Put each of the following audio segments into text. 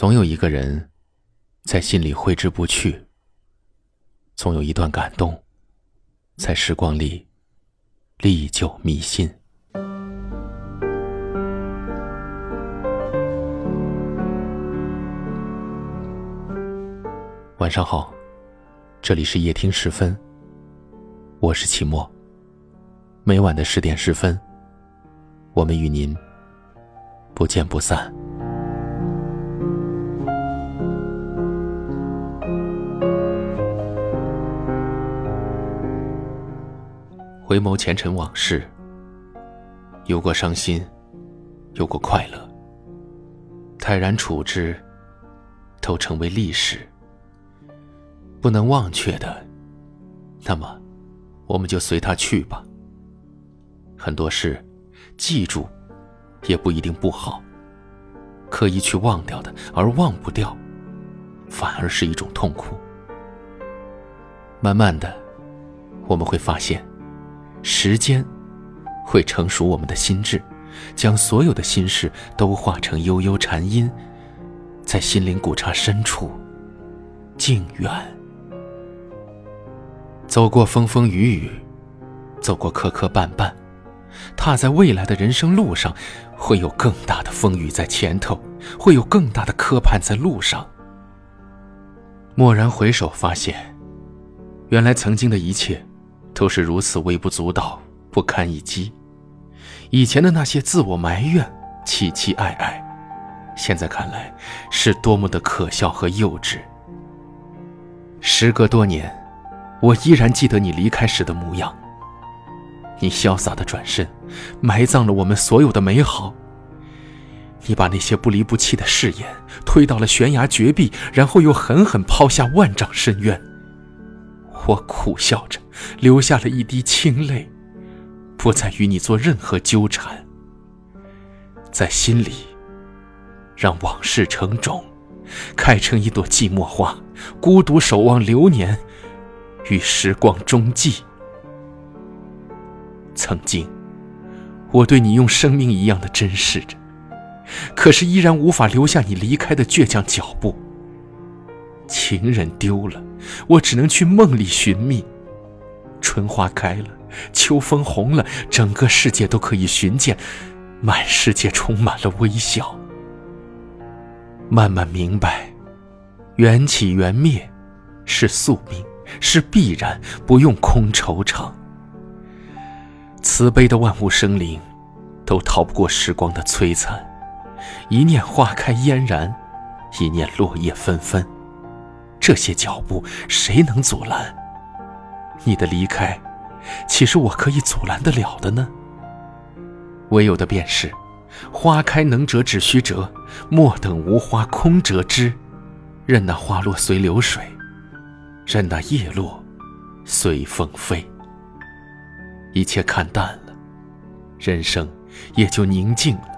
总有一个人，在心里挥之不去；总有一段感动，在时光里历久弥新。晚上好，这里是夜听时分，我是齐墨。每晚的十点十分，我们与您不见不散。回眸前尘往事，有过伤心，有过快乐，泰然处之，都成为历史。不能忘却的，那么我们就随它去吧。很多事，记住也不一定不好。刻意去忘掉的，而忘不掉，反而是一种痛苦。慢慢的，我们会发现。时间会成熟我们的心智，将所有的心事都化成悠悠禅音，在心灵古刹深处静远。走过风风雨雨，走过磕磕绊绊，踏在未来的人生路上，会有更大的风雨在前头，会有更大的磕绊在路上。蓦然回首，发现，原来曾经的一切。都是如此微不足道、不堪一击。以前的那些自我埋怨、凄凄爱爱，现在看来是多么的可笑和幼稚。时隔多年，我依然记得你离开时的模样。你潇洒的转身，埋葬了我们所有的美好。你把那些不离不弃的誓言推到了悬崖绝壁，然后又狠狠抛下万丈深渊。我苦笑着，流下了一滴清泪，不再与你做任何纠缠，在心里，让往事成种，开成一朵寂寞花，孤独守望流年，与时光终寂。曾经，我对你用生命一样的珍视着，可是依然无法留下你离开的倔强脚步。情人丢了，我只能去梦里寻觅。春花开了，秋风红了，整个世界都可以寻见，满世界充满了微笑。慢慢明白，缘起缘灭，是宿命，是必然，不用空惆怅。慈悲的万物生灵，都逃不过时光的摧残。一念花开嫣然，一念落叶纷纷。这些脚步，谁能阻拦？你的离开，岂是我可以阻拦得了的呢？唯有的便是，花开能折只须折，莫等无花空折枝。任那花落随流水，任那叶落随风飞。一切看淡了，人生也就宁静了。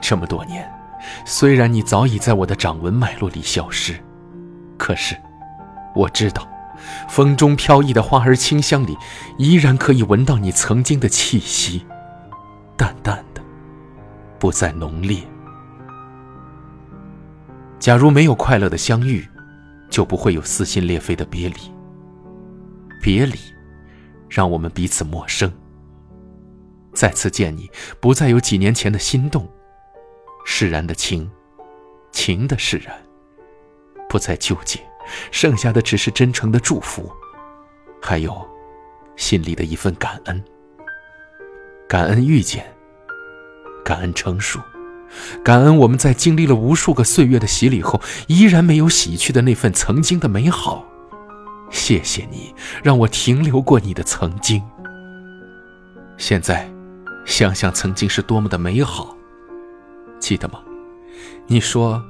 这么多年，虽然你早已在我的掌纹脉络里消失。可是，我知道，风中飘逸的花儿清香里，依然可以闻到你曾经的气息，淡淡的，不再浓烈。假如没有快乐的相遇，就不会有撕心裂肺的别离。别离，让我们彼此陌生。再次见你，不再有几年前的心动，释然的情，情的释然。不再纠结，剩下的只是真诚的祝福，还有心里的一份感恩。感恩遇见，感恩成熟，感恩我们在经历了无数个岁月的洗礼后，依然没有洗去的那份曾经的美好。谢谢你，让我停留过你的曾经。现在，想想曾经是多么的美好，记得吗？你说，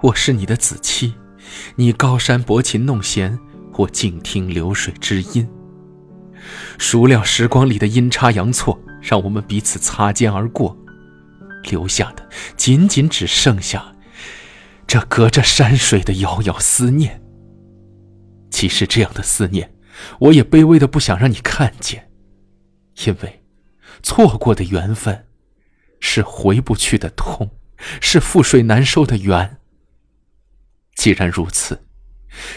我是你的子期。你高山拨琴弄弦，我静听流水知音。孰料时光里的阴差阳错，让我们彼此擦肩而过，留下的仅仅只剩下这隔着山水的遥遥思念。即使这样的思念，我也卑微的不想让你看见，因为错过的缘分是回不去的痛。是覆水难收的缘。既然如此，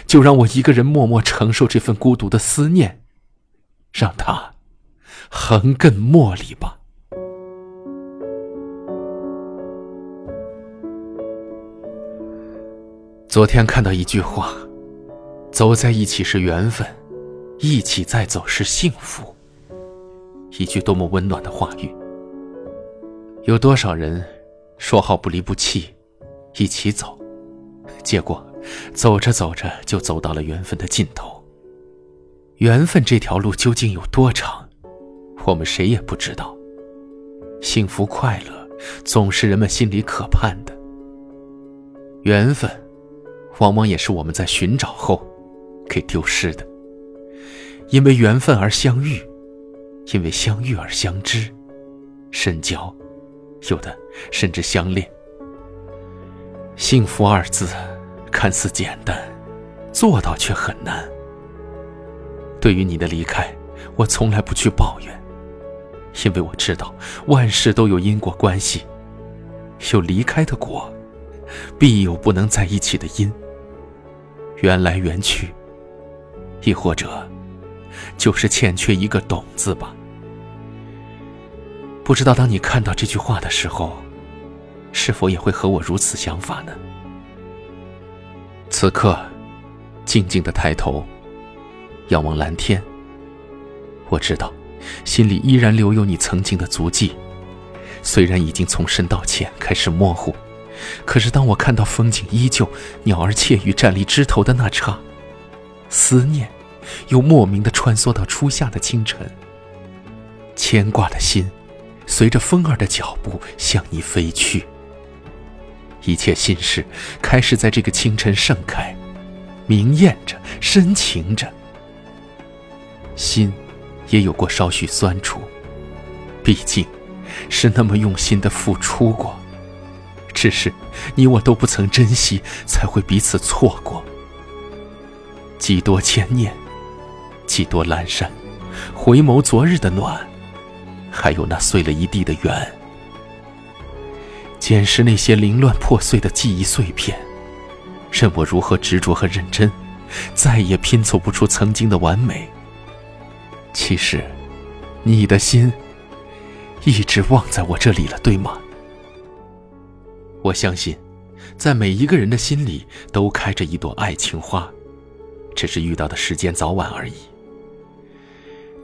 就让我一个人默默承受这份孤独的思念，让它横亘茉莉吧。昨天看到一句话：“走在一起是缘分，一起再走是幸福。”一句多么温暖的话语。有多少人说好不离不弃，一起走，结果走着走着就走到了缘分的尽头。缘分这条路究竟有多长，我们谁也不知道。幸福快乐总是人们心里渴盼的，缘分。往往也是我们在寻找后，给丢失的。因为缘分而相遇，因为相遇而相知，深交，有的甚至相恋。幸福二字看似简单，做到却很难。对于你的离开，我从来不去抱怨，因为我知道万事都有因果关系，有离开的果，必有不能在一起的因。缘来缘去，亦或者，就是欠缺一个“懂”字吧。不知道当你看到这句话的时候，是否也会和我如此想法呢？此刻，静静的抬头，仰望蓝天。我知道，心里依然留有你曾经的足迹，虽然已经从深到浅开始模糊。可是，当我看到风景依旧，鸟儿窃语站立枝头的那刹，思念又莫名的穿梭到初夏的清晨。牵挂的心，随着风儿的脚步向你飞去。一切心事开始在这个清晨盛开，明艳着，深情着。心，也有过稍许酸楚，毕竟，是那么用心的付出过。只是，你我都不曾珍惜，才会彼此错过。几多牵念，几多阑珊，回眸昨日的暖，还有那碎了一地的缘。捡拾那些凌乱破碎的记忆碎片，任我如何执着和认真，再也拼凑不出曾经的完美。其实，你的心一直忘在我这里了，对吗？我相信，在每一个人的心里都开着一朵爱情花，只是遇到的时间早晚而已。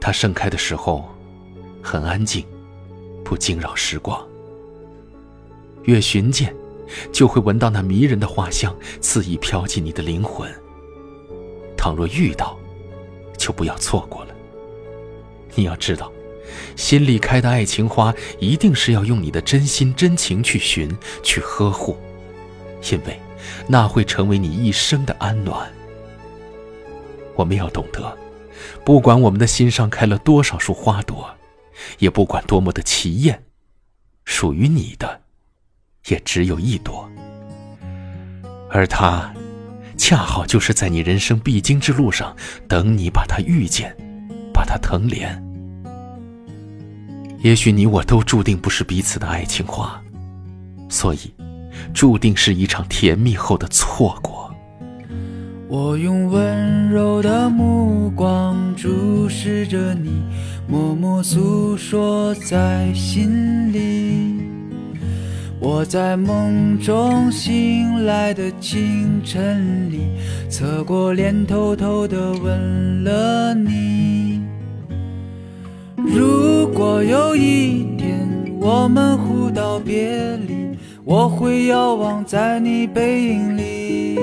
它盛开的时候，很安静，不惊扰时光。越寻见，就会闻到那迷人的花香，肆意飘进你的灵魂。倘若遇到，就不要错过了。你要知道。心里开的爱情花，一定是要用你的真心真情去寻、去呵护，因为那会成为你一生的安暖。我们要懂得，不管我们的心上开了多少束花朵，也不管多么的奇艳，属于你的，也只有一朵，而它，恰好就是在你人生必经之路上，等你把它遇见，把它疼怜。也许你我都注定不是彼此的爱情花，所以，注定是一场甜蜜后的错过。我用温柔的目光注视着你，默默诉说在心里。我在梦中醒来的清晨里，侧过脸偷偷的吻了你。如果有一天我们互道别离，我会遥望在你背影里。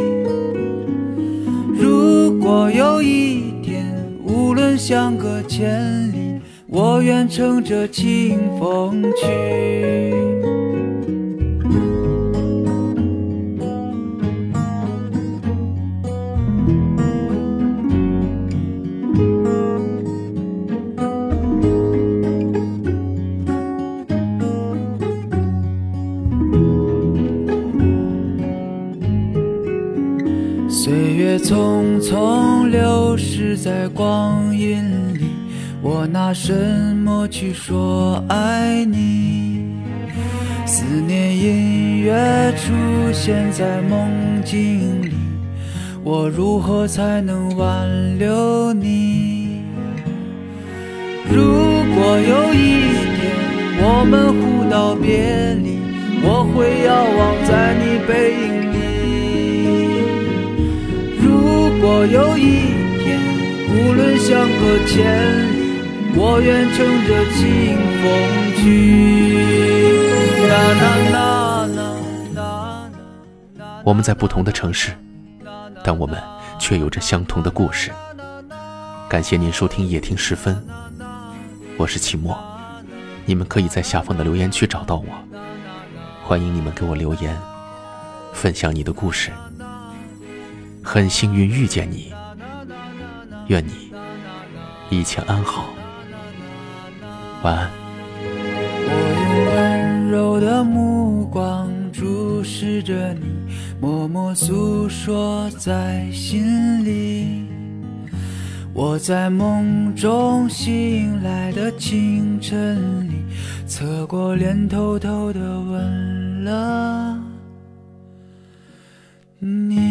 如果有一天无论相隔千里，我愿乘着清风去。匆匆流逝在光阴里，我拿什么去说爱你？思念隐约出现在梦境里，我如何才能挽留你？如果有一天我们互道别离，我会遥望在你背影里。如果有一天，无论相隔千里，我愿乘着清风去。我们在不同的城市，但我们却有着相同的故事。感谢您收听夜听时分，我是秦墨。你们可以在下方的留言区找到我，欢迎你们给我留言，分享你的故事。很幸运遇见你，愿你一切安好，晚安。我用温柔的目光注视着你，默默诉说在心里。我在梦中醒来的清晨里，侧过脸偷偷的吻了你。